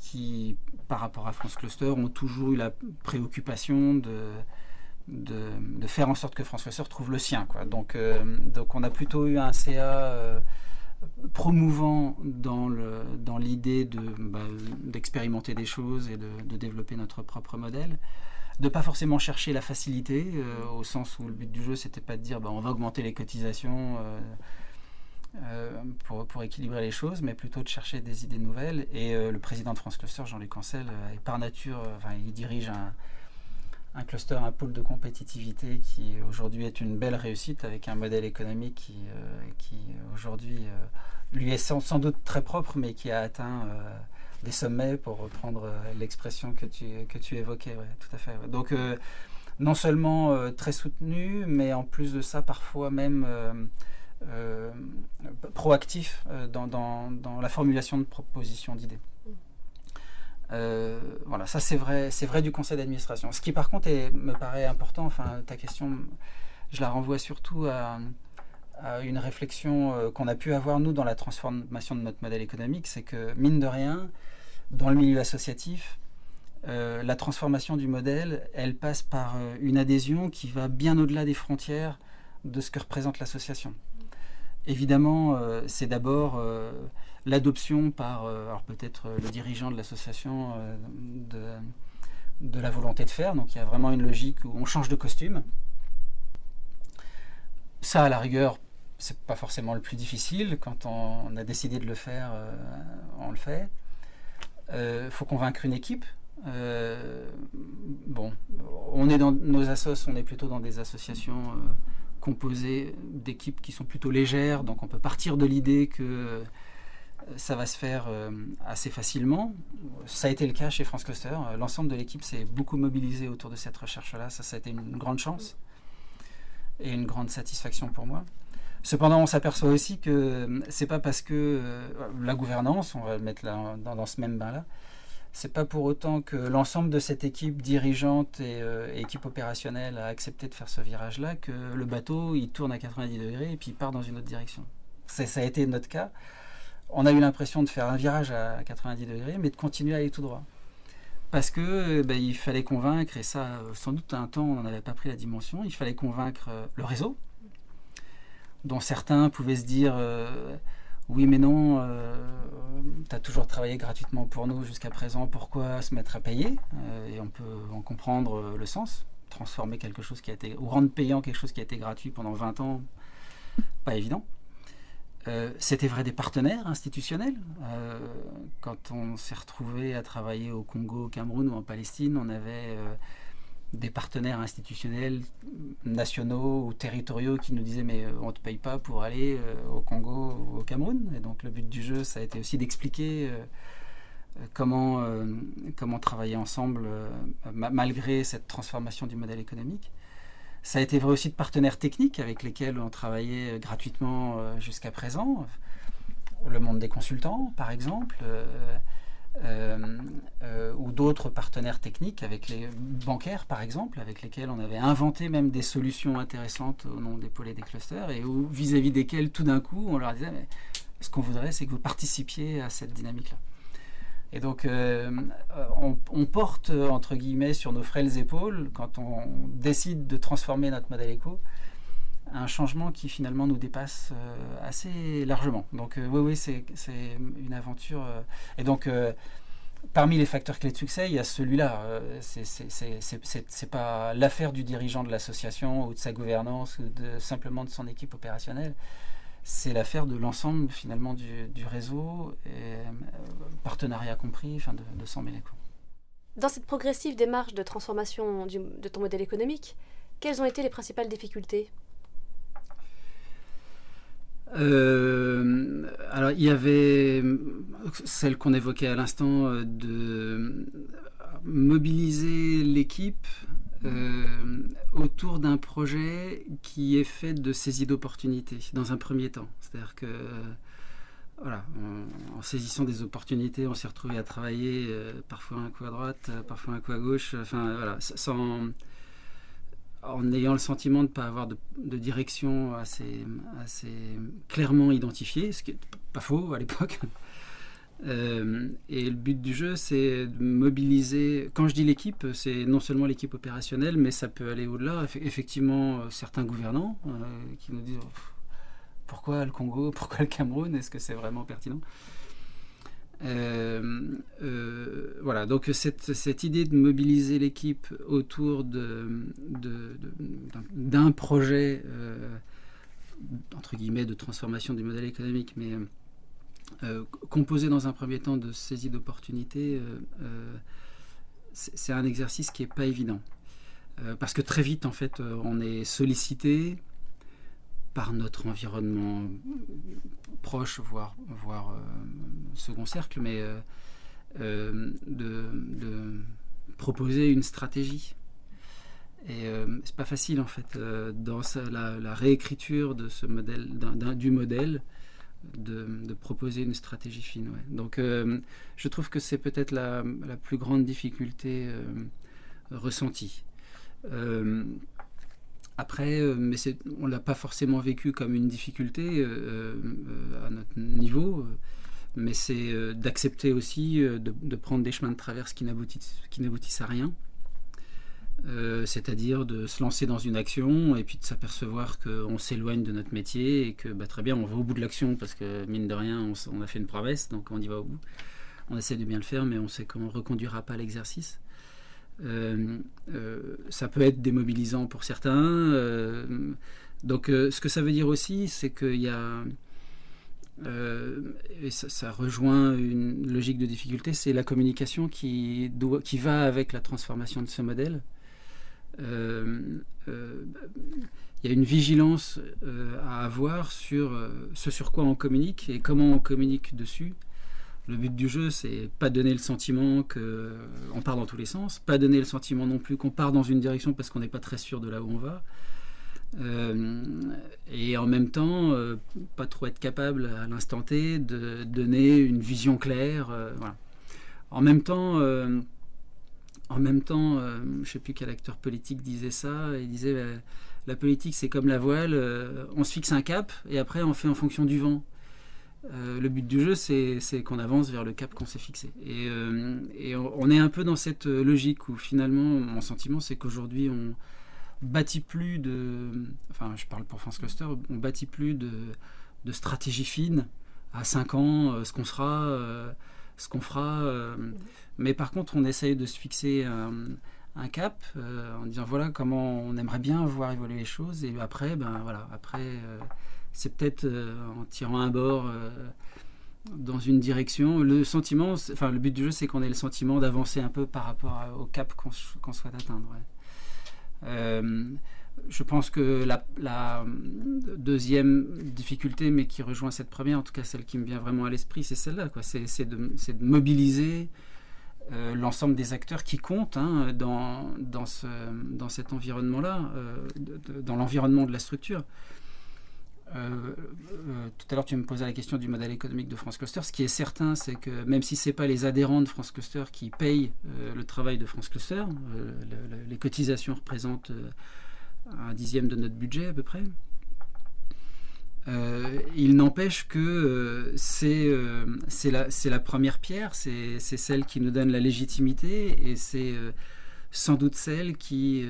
qui, par rapport à France Cluster, ont toujours eu la préoccupation de, de, faire en sorte que France Cluster trouve le sien. Donc, donc on a plutôt eu un CA promouvant dans l'idée dans bah, d'expérimenter des choses et de, développer notre propre modèle de pas forcément chercher la facilité euh, au sens où le but du jeu c'était pas de dire bah, on va augmenter les cotisations euh, euh, pour, pour, équilibrer les choses mais plutôt de chercher des idées nouvelles et le président de France Cluster Jean-Luc Ancel est par nature il dirige un, un cluster, un pôle de compétitivité qui aujourd'hui est une belle réussite avec un modèle économique qui, euh, qui aujourd'hui euh, lui est sans, doute très propre mais qui a atteint euh, des sommets pour reprendre l'expression que tu, que tu évoquais. tout à fait. Donc non seulement très soutenu mais en plus de ça parfois même proactif dans, la formulation de propositions d'idées. Euh, voilà, ça c'est vrai, c'est vrai du conseil d'administration. Ce qui par contre me paraît important, enfin ta question, je la renvoie surtout à, une réflexion euh, qu'on a pu avoir nous dans la transformation de notre modèle économique, c'est que mine de rien, dans le milieu associatif, euh, la transformation du modèle, elle passe par une adhésion qui va bien au-delà des frontières de ce que représente l'association. Évidemment, c'est d'abord l'adoption par euh, alors peut-être euh, le dirigeant de l'association euh, de, la volonté de faire. Donc il y a vraiment une logique où on change de costume. Ça, à la rigueur, c'est pas forcément le plus difficile. Quand on, a décidé de le faire, on le fait. Il faut convaincre une équipe. bon, on est dans nos assos, on est plutôt dans des associations composées d'équipes qui sont plutôt légères, donc on peut partir de l'idée que ça va se faire euh, assez facilement. Ça a été le cas chez France Cluster. Euh, l'ensemble de l'équipe s'est beaucoup mobilisé autour de cette recherche-là. Ça, ça a été une grande chance et une grande satisfaction pour moi. Cependant, on s'aperçoit aussi que euh, c'est pas parce que la gouvernance, on va le mettre là, dans, ce même bain-là, c'est pas pour autant que l'ensemble de cette équipe dirigeante et équipe opérationnelle a accepté de faire ce virage-là que le bateau il tourne à 90 degrés et puis part dans une autre direction. Ça a été notre cas on a eu l'impression de faire un virage à 90 degrés, mais de continuer à aller tout droit. Parce que ben, il fallait convaincre, et ça, sans doute un temps, on n'en avait pas pris la dimension, il fallait convaincre euh, le réseau, dont certains pouvaient se dire euh, oui, mais non, euh, tu as toujours travaillé gratuitement pour nous jusqu'à présent, pourquoi se mettre à payer Et on peut en comprendre le sens. Transformer quelque chose qui a été, ou rendre payant quelque chose qui a été gratuit pendant 20 ans, pas évident. Euh, c'était vrai des partenaires institutionnels. Euh, quand on s'est retrouvé à travailler au Congo, au Cameroun ou en Palestine, on avait euh, des partenaires institutionnels nationaux ou territoriaux qui nous disaient mais on ne te paye pas pour aller au Congo ou au Cameroun. Et donc le but du jeu, ça a été aussi d'expliquer comment, comment travailler ensemble malgré cette transformation du modèle économique. Ça a été vrai aussi de partenaires techniques avec lesquels on travaillait euh, gratuitement euh, jusqu'à présent. Le monde des consultants, par exemple, euh, ou d'autres partenaires techniques avec les bancaires, par exemple, avec lesquels on avait inventé même des solutions intéressantes au nom des pôles et des clusters, et vis-à-vis desquels, tout d'un coup, on leur disait, mais ce qu'on voudrait, c'est que vous participiez à cette dynamique-là. Et donc, on, porte, entre guillemets, sur nos frêles épaules, quand on décide de transformer notre modèle éco, un changement qui finalement nous dépasse assez largement. Donc, oui, oui, c'est une aventure. et donc, parmi les facteurs clés de succès, il y a celui-là. Euh, c'est pas l'affaire du dirigeant de l'association ou de sa gouvernance ou simplement de son équipe opérationnelle. C'est l'affaire de l'ensemble finalement du, réseau, et, euh, partenariat compris, enfin de, de s'en mêler. Dans cette progressive démarche de transformation de ton modèle économique, quelles ont été les principales difficultés? Euh, alors, il y avait celle qu'on évoquait à l'instant euh, de mobiliser l'équipe euh, autour d'un projet qui est fait de saisie d'opportunités dans un premier temps. C'est-à-dire que voilà, en, saisissant des opportunités, on s'est retrouvé à travailler parfois un coup à droite, parfois un coup à gauche, enfin voilà, sans, en ayant le sentiment de ne pas avoir de, direction assez, assez, clairement identifiée, ce qui n'est pas faux à l'époque. Euh, et le but du jeu, c'est de mobiliser. Quand je dis l'équipe, c'est non seulement l'équipe opérationnelle, mais ça peut aller au-delà. Effectivement, euh, certains gouvernants euh, qui nous disent pourquoi le Congo, pourquoi le Cameroun, est-ce que c'est vraiment pertinent? Voilà, donc cette, idée de mobiliser l'équipe autour d'un projet, entre guillemets, de transformation du modèle économique, mais composé dans un premier temps de saisie d'opportunités, c'est un exercice qui n'est pas évident. parce que très vite, en fait, on est sollicité par notre environnement proche, voire, voire euh, second cercle, mais euh, euh, de, proposer une stratégie. Et c'est pas facile en fait dans la, réécriture du modèle, de, proposer une stratégie fine. Donc je trouve que c'est peut-être la, la, plus grande difficulté ressentie. Après, euh, mais on ne l'a pas forcément vécu comme une difficulté euh, euh, à notre niveau, mais c'est d'accepter aussi de, prendre des chemins de traverse qui n'aboutissent à rien. C'est-à-dire de se lancer dans une action et puis de s'apercevoir qu'on s'éloigne de notre métier et que bah, très bien on va au bout de l'action parce que mine de rien on, a fait une promesse donc on y va au bout. On essaie de bien le faire mais on sait qu'on ne reconduira pas l'exercice. Euh, euh, ça peut être démobilisant pour certains. Euh, donc ce que ça veut dire aussi, c'est qu'il y a... ça, rejoint une logique de difficulté, c'est la communication qui, qui va avec la transformation de ce modèle. Il y a une vigilance à avoir sur ce sur quoi on communique et comment on communique dessus. Le but du jeu, c'est pas donner le sentiment qu'on part dans tous les sens, pas donner le sentiment non plus qu'on part dans une direction parce qu'on n'est pas très sûr de là où on va. Euh, et en même temps, euh, pas trop être capable à l'instant T de donner une vision claire. Euh, en même temps, en même temps je sais plus quel acteur politique disait ça. Il disait la politique, c'est comme la voile, on se fixe un cap et après on fait en fonction du vent. Euh, le but du jeu, c'est qu'on avance vers le cap qu'on s'est fixé. Et, euh, on, est un peu dans cette logique où finalement, mon sentiment, c'est qu'aujourd'hui, on bâtit plus de. Enfin, je parle pour France Cluster, on bâtit plus de, stratégie fine à 5 ans, euh, ce qu'on sera, ce qu'on fera. mais par contre, on essaye de se fixer un, cap en disant voilà comment on aimerait bien voir évoluer les choses. Et après, ben voilà, après c'est peut-être euh, en tirant un bord euh, dans une direction. Le sentiment, enfin le but du jeu, c'est qu'on ait le sentiment d'avancer un peu par rapport au cap qu'on souhaite atteindre. Euh, je pense que la, deuxième difficulté, mais qui rejoint cette première, en tout cas celle qui me vient vraiment à l'esprit, c'est celle-là. C'est de, mobiliser l'ensemble des acteurs qui comptent hein, dans, dans, ce, dans cet environnement-là, dans l'environnement de la structure. Euh, euh, tout à l'heure, tu me posais la question du modèle économique de France Cluster. Ce qui est certain, c'est que même si ce n'est pas les adhérents de France Cluster qui payent euh, le travail de France Cluster, les cotisations représentent un dixième de notre budget à peu près. il n'empêche que c'est la, la, première pierre, c'est celle qui nous donne la légitimité et c'est sans doute celle qui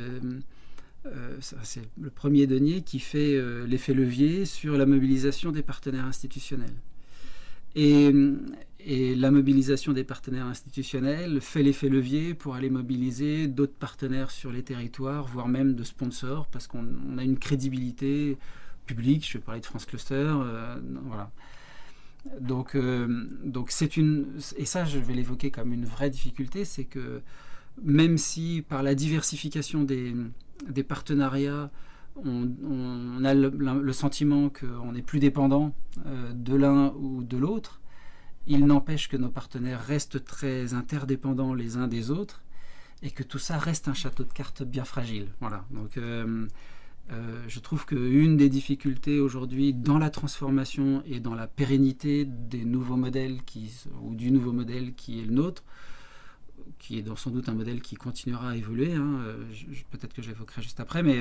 euh, c'est le premier denier qui fait euh, l'effet levier sur la mobilisation des partenaires institutionnels. Et, la mobilisation des partenaires institutionnels fait l'effet levier pour aller mobiliser d'autres partenaires sur les territoires, voire même de sponsors, parce qu'on a une crédibilité publique. Je vais parler de France Cluster. Euh, voilà. Donc, donc c'est une. Et ça, je vais l'évoquer comme une vraie difficulté c'est que même si par la diversification des, des partenariats, on, a le, sentiment qu'on est plus dépendant euh, de l'un ou de l'autre. Il n'empêche que nos partenaires restent très interdépendants les uns des autres et que tout ça reste un château de cartes bien fragile. Voilà. Donc, euh, euh, je trouve qu'une des difficultés aujourd'hui dans la transformation et dans la pérennité des nouveaux modèles qui, ou du nouveau modèle qui est le nôtre, qui est sans doute un modèle qui continuera à évoluer. Hein, euh, peut-être que j'évoquerai juste après, mais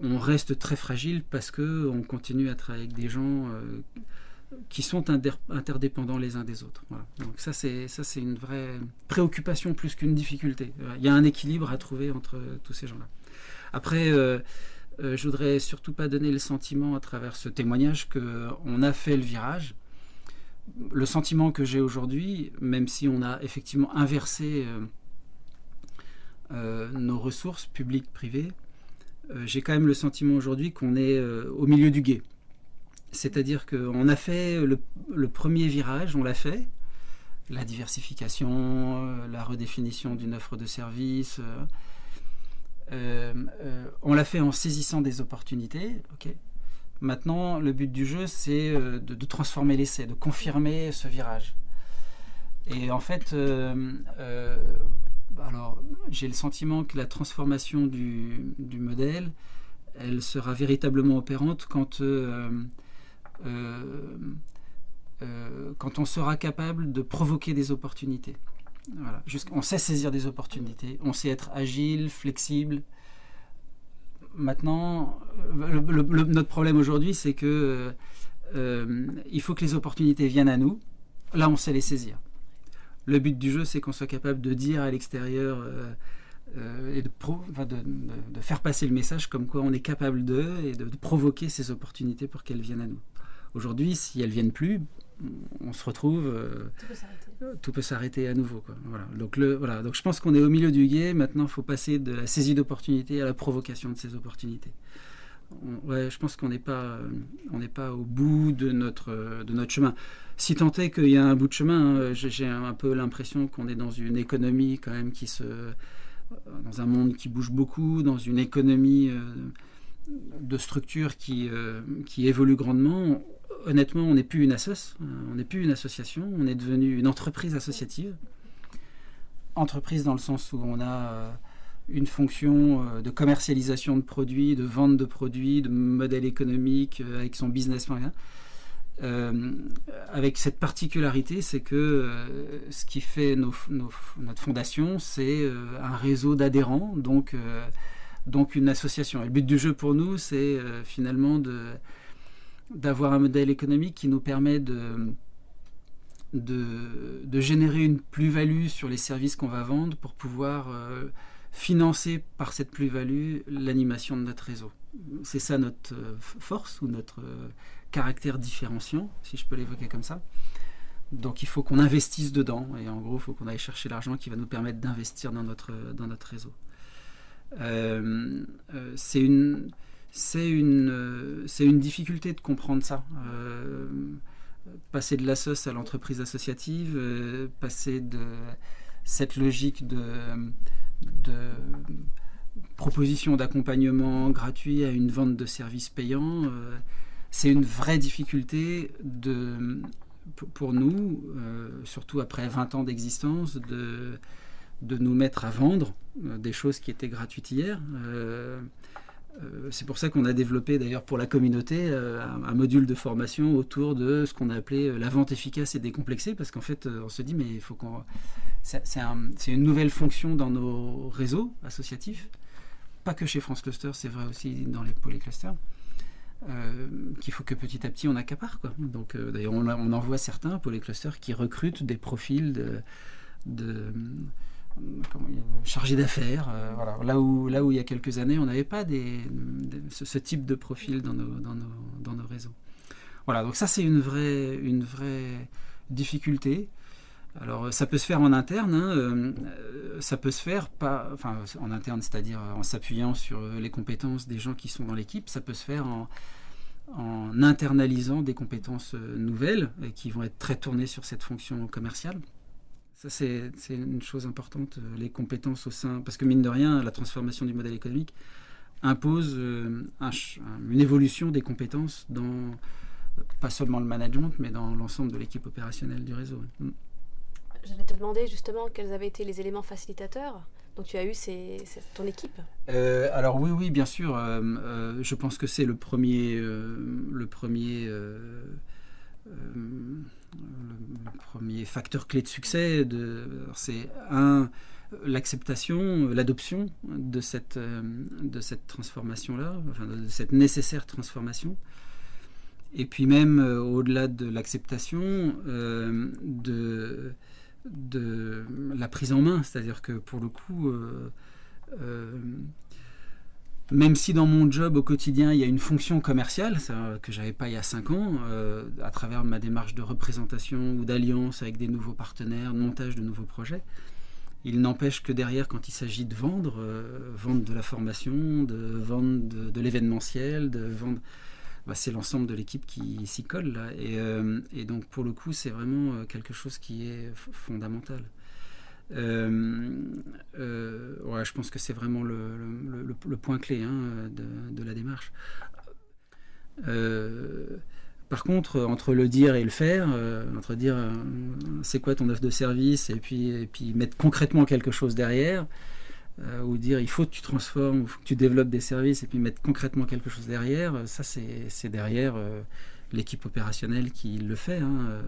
on reste très fragile parce que on continue à travailler avec des gens qui sont interdépendants les uns des autres. Donc ça c'est ça c'est une vraie préoccupation plus qu'une difficulté. Il y a un équilibre à trouver entre tous ces gens-là. Après. je voudrais surtout pas donner le sentiment à travers ce témoignage qu'on a fait le virage le sentiment que j'ai aujourd'hui, même si on a effectivement inversé euh, euh, nos ressources publiques, privées, euh, j'ai quand même le sentiment aujourd'hui qu'on est au milieu du guet. C'est-à-dire qu'on a fait le, premier virage, on l'a fait, la diversification, la redéfinition d'une offre de service. on l'a fait en saisissant des opportunités, Maintenant, le but du jeu, c'est euh, de, transformer l'essai, de confirmer ce virage. Et en fait, euh, euh, j'ai le sentiment que la transformation du, modèle, elle sera véritablement opérante quand, quand on sera capable de provoquer des opportunités. On sait saisir des opportunités, on sait être agile, flexible, Maintenant, notre problème aujourd'hui, c'est que euh, il faut que les opportunités viennent à nous. Là, on sait les saisir. Le but du jeu, c'est qu'on soit capable de dire à l'extérieur euh, euh, et de, faire passer le message comme quoi on est capable de et de, provoquer ces opportunités pour qu'elles viennent à nous. Aujourd'hui, si elles viennent plus, on se retrouve. Euh, tout peut s'arrêter. à nouveau. Voilà. Donc, le, voilà. Donc je pense qu'on est au milieu du guet. Maintenant, il faut passer de la saisie d'opportunités à la provocation de ces opportunités. ouais, je pense qu'on n'est pas, euh, on n'est pas au bout de notre, de notre chemin. Si tant est qu'il y a un bout de chemin, hein, j'ai un peu l'impression qu'on est dans une économie quand même qui se, dans un monde qui bouge beaucoup, dans une économie euh, de structure qui, qui évolue grandement honnêtement, on n'est plus une assoce, euh, on n'est plus une association, on est devenu une entreprise associative. Entreprise dans le sens où on a euh, une fonction euh, de commercialisation de produits, de vente de produits, de modèle économique avec son business moyen. avec cette particularité, c'est que ce qui fait notre fondation, c'est un réseau d'adhérents, donc, une association. Le but du jeu pour nous, c'est finalement de, d'avoir un modèle économique qui nous permet de, de, générer une plus-value sur les services qu'on va vendre pour pouvoir euh, financer par cette plus-value l'animation de notre réseau. C'est ça notre euh, force ou notre euh, caractère différenciant, si je peux l'évoquer comme ça. Donc il faut qu'on investisse dedans et en gros il faut qu'on aille chercher l'argent qui va nous permettre d'investir dans notre, dans notre réseau. c'est une c'est une, euh, c'est une difficulté de comprendre ça. Euh, passer de la à l'entreprise associative, euh, passer de cette logique de, proposition d'accompagnement gratuit à une vente de services payants, c'est une vraie difficulté pour nous, surtout après 20 ans d'existence, de, de nous mettre à vendre des choses qui étaient gratuites hier. Euh, c'est pour ça qu'on a développé d'ailleurs pour la communauté euh, un, module de formation autour de ce qu'on a appelé euh, la vente efficace et décomplexée, parce qu'en fait on se dit mais il faut qu'on... C'est, une nouvelle fonction dans nos réseaux associatifs, pas que chez France Cluster, c'est vrai aussi dans les polyclusters. qu'il faut que petit à petit on accapare. Quoi. Donc, d'ailleurs, on, on, en certains pour les clusters qui recrutent des profils de chargés d'affaires. voilà. là, où, là où il y a quelques années, on n'avait pas ce, type de profil dans nos, dans nos, dans nos réseaux. Voilà, donc ça c'est une vraie, une vraie difficulté. Alors ça peut se faire en interne, hein, euh, ça peut se faire pas, enfin en interne, c'est-à-dire en s'appuyant sur les compétences des gens qui sont dans l'équipe, ça peut se faire en, internalisant des compétences euh, nouvelles qui vont être très tournées sur cette fonction commerciale. Ça, c'est une chose importante, euh, les compétences au sein. Parce que, mine de rien, la transformation du modèle économique impose une évolution des compétences dans pas seulement le management, mais dans l'ensemble de l'équipe opérationnelle du réseau. Mm. J'allais te demander justement quels avaient été les éléments facilitateurs dont tu as eu c'est ton équipe. Euh, alors oui, oui, bien sûr. Euh, euh, je pense que c'est le premier, le premier, le premier facteur clé de succès. C'est un l'acceptation, l'adoption de cette, de cette transformation-là, de cette nécessaire transformation. Et puis même euh, au-delà de l'acceptation, euh, de, de la prise en main. C'est-à-dire que pour le coup, euh, même si dans mon job au quotidien, il y a une fonction commerciale ça, que j'avais pas il y a cinq ans, à travers ma démarche de représentation ou d'alliance avec des nouveaux partenaires, de montage de nouveaux projets, il n'empêche que derrière, quand il s'agit de vendre, vendre de la formation, de vendre de, l'événementiel, de vendre bah, c'est l'ensemble de l'équipe qui s'y colle. Là. Et, euh, donc, pour le coup, c'est vraiment euh, quelque chose qui est fondamental. Euh, ouais, je pense que c'est vraiment le, point clé hein, de, la démarche. par contre, entre le dire et le faire, entre dire c'est quoi ton offre de service et puis, et puis mettre concrètement quelque chose derrière, euh, ou dire il faut que tu transformes, il faut que tu développes des services et puis mettre concrètement quelque chose derrière, euh, ça c'est derrière euh, l'équipe opérationnelle qui le fait. Hein,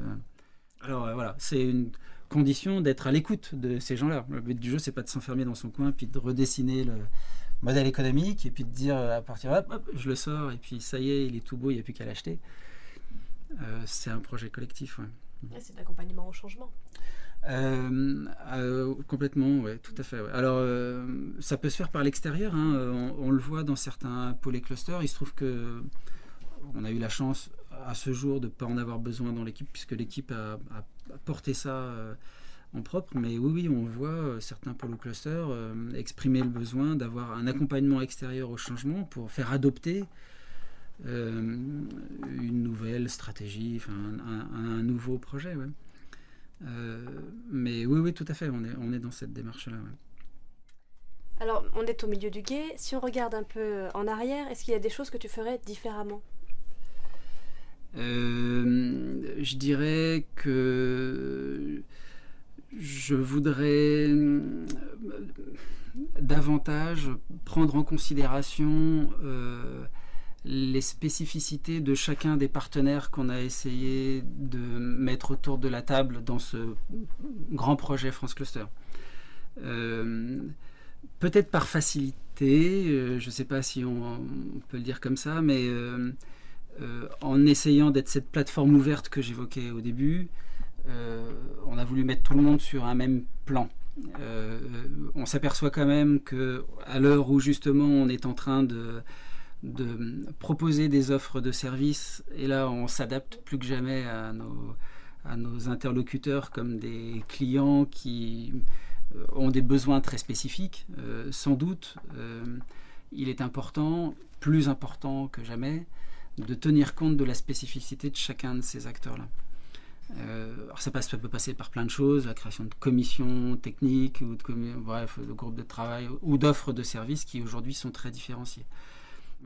Alors voilà, c'est une condition d'être à l'écoute de ces gens-là. Le but du jeu, c'est pas de s'enfermer dans son coin puis de redessiner le modèle économique et puis de dire à partir hop, hop je le sors et puis ça y est, il est tout beau, il n'y a plus qu'à l'acheter. c'est un projet collectif. c'est de l'accompagnement au changement. Euh, euh, complètement, oui, tout à fait. Alors, euh, ça peut se faire par l'extérieur. Hein, on, le voit dans certains pôles clusters. Il se trouve que on a eu la chance à ce jour de ne pas en avoir besoin dans l'équipe, puisque l'équipe a, porté ça en propre. Mais oui, oui, on voit certains pôles clusters exprimer le besoin d'avoir un accompagnement extérieur au changement pour faire adopter une nouvelle stratégie, un, nouveau projet. Euh, mais oui, oui, tout à fait, on est, on est dans cette démarche-là. Alors, on est au milieu du guet. Si on regarde un peu en arrière, est-ce qu'il y a des choses que tu ferais différemment? Euh, Je dirais que je voudrais euh, davantage prendre en considération les spécificités de chacun des partenaires qu'on a essayé de mettre autour de la table dans ce grand projet France Cluster. Euh, peut-être par facilité, euh, je ne sais pas si on, peut le dire comme ça, mais euh, en essayant d'être cette plateforme ouverte que j'évoquais au début, on a voulu mettre tout le monde sur un même plan. on s'aperçoit quand même que à l'heure où justement on est en train de proposer des offres de services. Et là, on s'adapte plus que jamais à nos, interlocuteurs comme des clients qui euh, ont des besoins très spécifiques. Euh, sans doute, euh, il est important, plus important que jamais, de tenir compte de la spécificité de chacun de ces acteurs-là. alors ça, passe, peut passer par plein de choses, la création de commissions techniques ou de, de groupes de travail ou d'offres de services qui aujourd'hui sont très différenciées.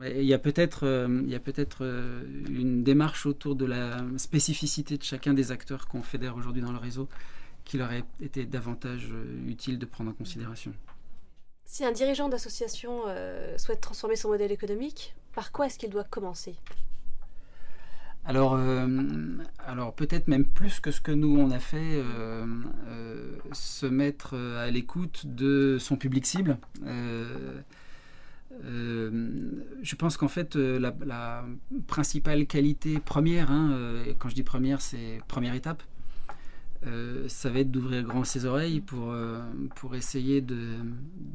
Il y a peut-être euh, peut euh, une démarche autour de la spécificité de chacun des acteurs qu'on fédère aujourd'hui dans le réseau qui leur aurait été davantage euh, utile de prendre en considération. Si un dirigeant d'association souhaite transformer son modèle économique, par quoi est-ce qu'il doit commencer? Alors, alors peut-être même plus que ce que nous on a fait, se mettre à l'écoute de son public cible. je pense qu'en fait, la, principale qualité première, hein, quand je dis première, c'est première étape, ça va être d'ouvrir grand ses oreilles pour, pour essayer de,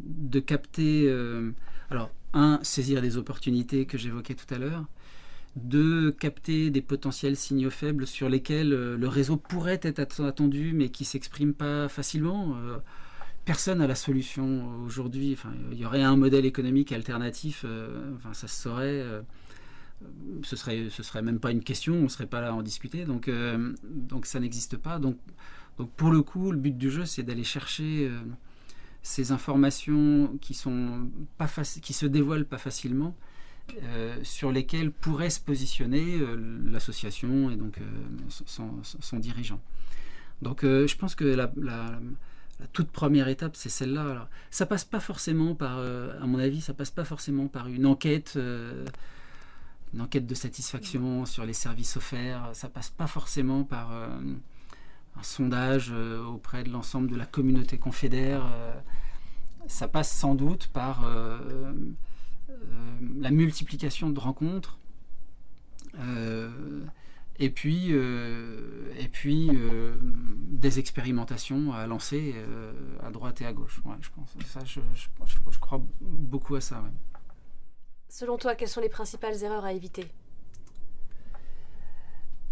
de capter, alors, un, saisir des opportunités que j'évoquais tout à l'heure, de capter des potentiels signaux faibles sur lesquels euh, le réseau pourrait être attendu mais qui ne s'expriment pas facilement. Euh, personne n'a la solution aujourd'hui. Enfin, il y aurait un modèle économique alternatif, euh, enfin, ça se saurait. ce serait, ce serait même pas une question, on ne serait pas là à en discuter. Donc, donc ça n'existe pas. Donc, donc pour le coup, le but du jeu, c'est d'aller chercher ces informations qui sont pas qui se dévoilent pas facilement euh, sur lesquels pourrait se positionner euh, l'association et donc euh, son, dirigeant. Donc je pense que la, toute première étape, c'est celle-là. Ça passe pas forcément par, à mon avis, ça passe pas forcément par une enquête, une enquête de satisfaction sur les services offerts. Ça passe pas forcément par un sondage auprès de l'ensemble de la communauté confédère. ça passe sans doute par euh, la multiplication de rencontres, euh, et puis, euh, et puis des expérimentations à lancer à droite et à gauche. je pense. Ça, je, je, crois beaucoup à ça. Selon toi, quelles sont les principales erreurs à éviter?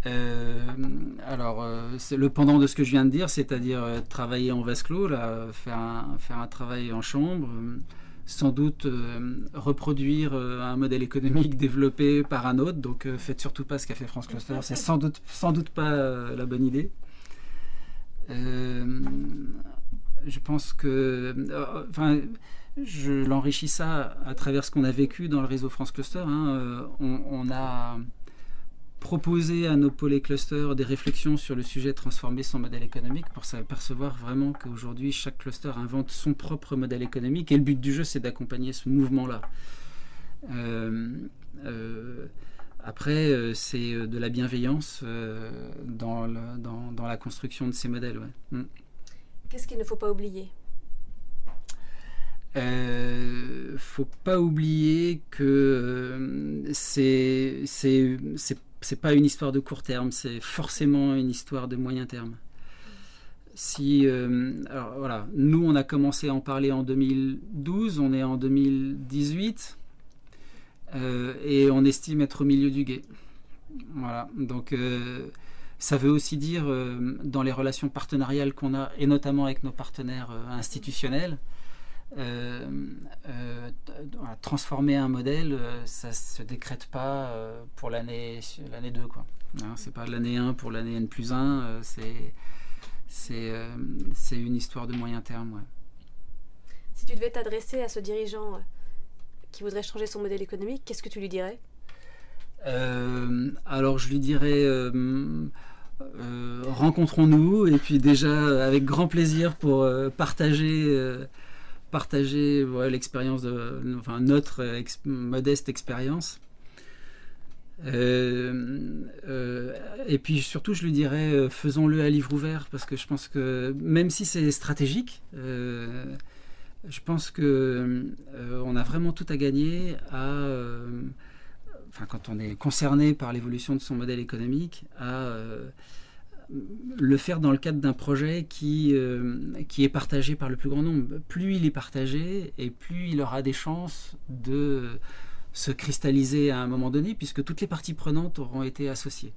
Alors, c'est le pendant de ce que je viens de dire, c'est-à-dire travailler en vase clos, faire, un, travail en chambre, sans doute euh, reproduire euh, un modèle économique développé par un autre. Donc euh, faites surtout pas ce qu'a fait France Cluster, c'est sans doute, sans doute pas la bonne idée. je pense que, enfin, je l'enrichis ça à travers ce qu'on a vécu dans le réseau France Cluster. Hein. on, a proposer à nos pôles et clusters des réflexions sur le sujet transformer son modèle économique pour s'apercevoir vraiment qu'aujourd'hui chaque cluster invente son propre modèle économique et le but du jeu c'est d'accompagner ce mouvement-là. Euh, euh, après, euh, c'est de la bienveillance dans, dans, la construction de ces modèles. Mm. Qu'est-ce qu'il ne faut pas oublier? Euh, faut pas oublier que c'est c'est c'est pas une histoire de court terme, c'est forcément une histoire de moyen terme. Si, euh, alors voilà, nous on a commencé à en parler en 2012, on est en 2018 euh, et on estime être au milieu du guet. Voilà, donc euh, ça veut aussi dire dans les relations partenariales qu'on a et notamment avec nos partenaires institutionnels, transformer un modèle, euh, ça se décrète pas pour l'année l'année 2 quoi. Hein, c'est pas l'année 1 pour l'année N plus 1, c'est c'est une histoire de moyen terme. Si tu devais t'adresser à ce dirigeant qui voudrait changer son modèle économique, qu'est-ce que tu lui dirais? Alors je lui dirais rencontrons-nous et puis déjà avec grand plaisir pour partager partager l'expérience de enfin, notre modeste expérience. Euh, euh, et puis surtout, je lui dirais, euh, faisons-le à livre ouvert, parce que je pense que même si c'est stratégique, je pense que on a vraiment tout à gagner à, enfin, quand on est concerné par l'évolution de son modèle économique, à le faire dans le cadre d'un projet qui, euh, qui est partagé par le plus grand nombre. Plus il est partagé et plus il aura des chances de se cristalliser à un moment donné, puisque toutes les parties prenantes auront été associées.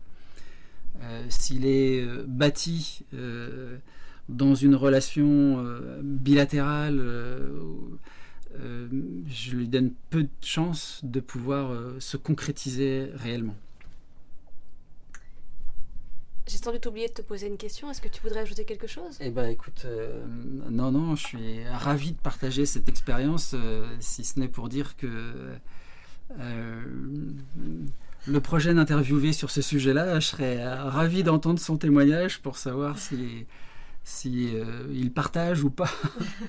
Euh, s'il est euh, bâti dans une relation bilatérale, je lui donne peu de chances de pouvoir se concrétiser réellement. J'ai sans doute oublié de te poser une question. Est-ce que tu voudrais ajouter quelque chose? Eh bien, écoute, euh, non, non, je suis ravi de partager cette expérience, euh, si ce n'est pour dire que euh, le prochain interviewé sur ce sujet-là, je serais ravi d'entendre son témoignage pour savoir si, si il partage ou pas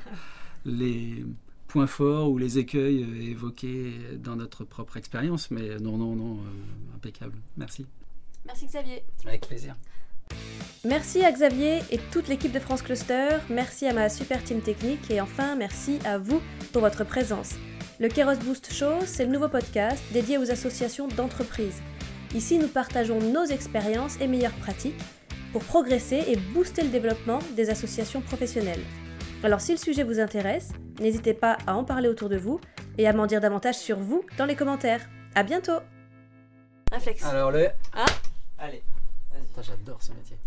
les points forts ou les écueils évoqués dans notre propre expérience. Mais non, non, non, impeccable. Merci. Merci Xavier. Avec plaisir. Merci à Xavier et toute l'équipe de France Cluster, merci à ma super team technique et enfin merci à vous pour votre présence. Le Keros Boost Show, c'est le nouveau podcast dédié aux associations d'entreprises. Ici, nous partageons nos expériences et meilleures pratiques pour progresser et booster le développement des associations professionnelles. Alors si le sujet vous intéresse, n'hésitez pas à en parler autour de vous et à m'en dire davantage sur vous dans les commentaires. À bientôt Réflexe. Alors le... Ah. Allez, vas-y. J'adore ce métier.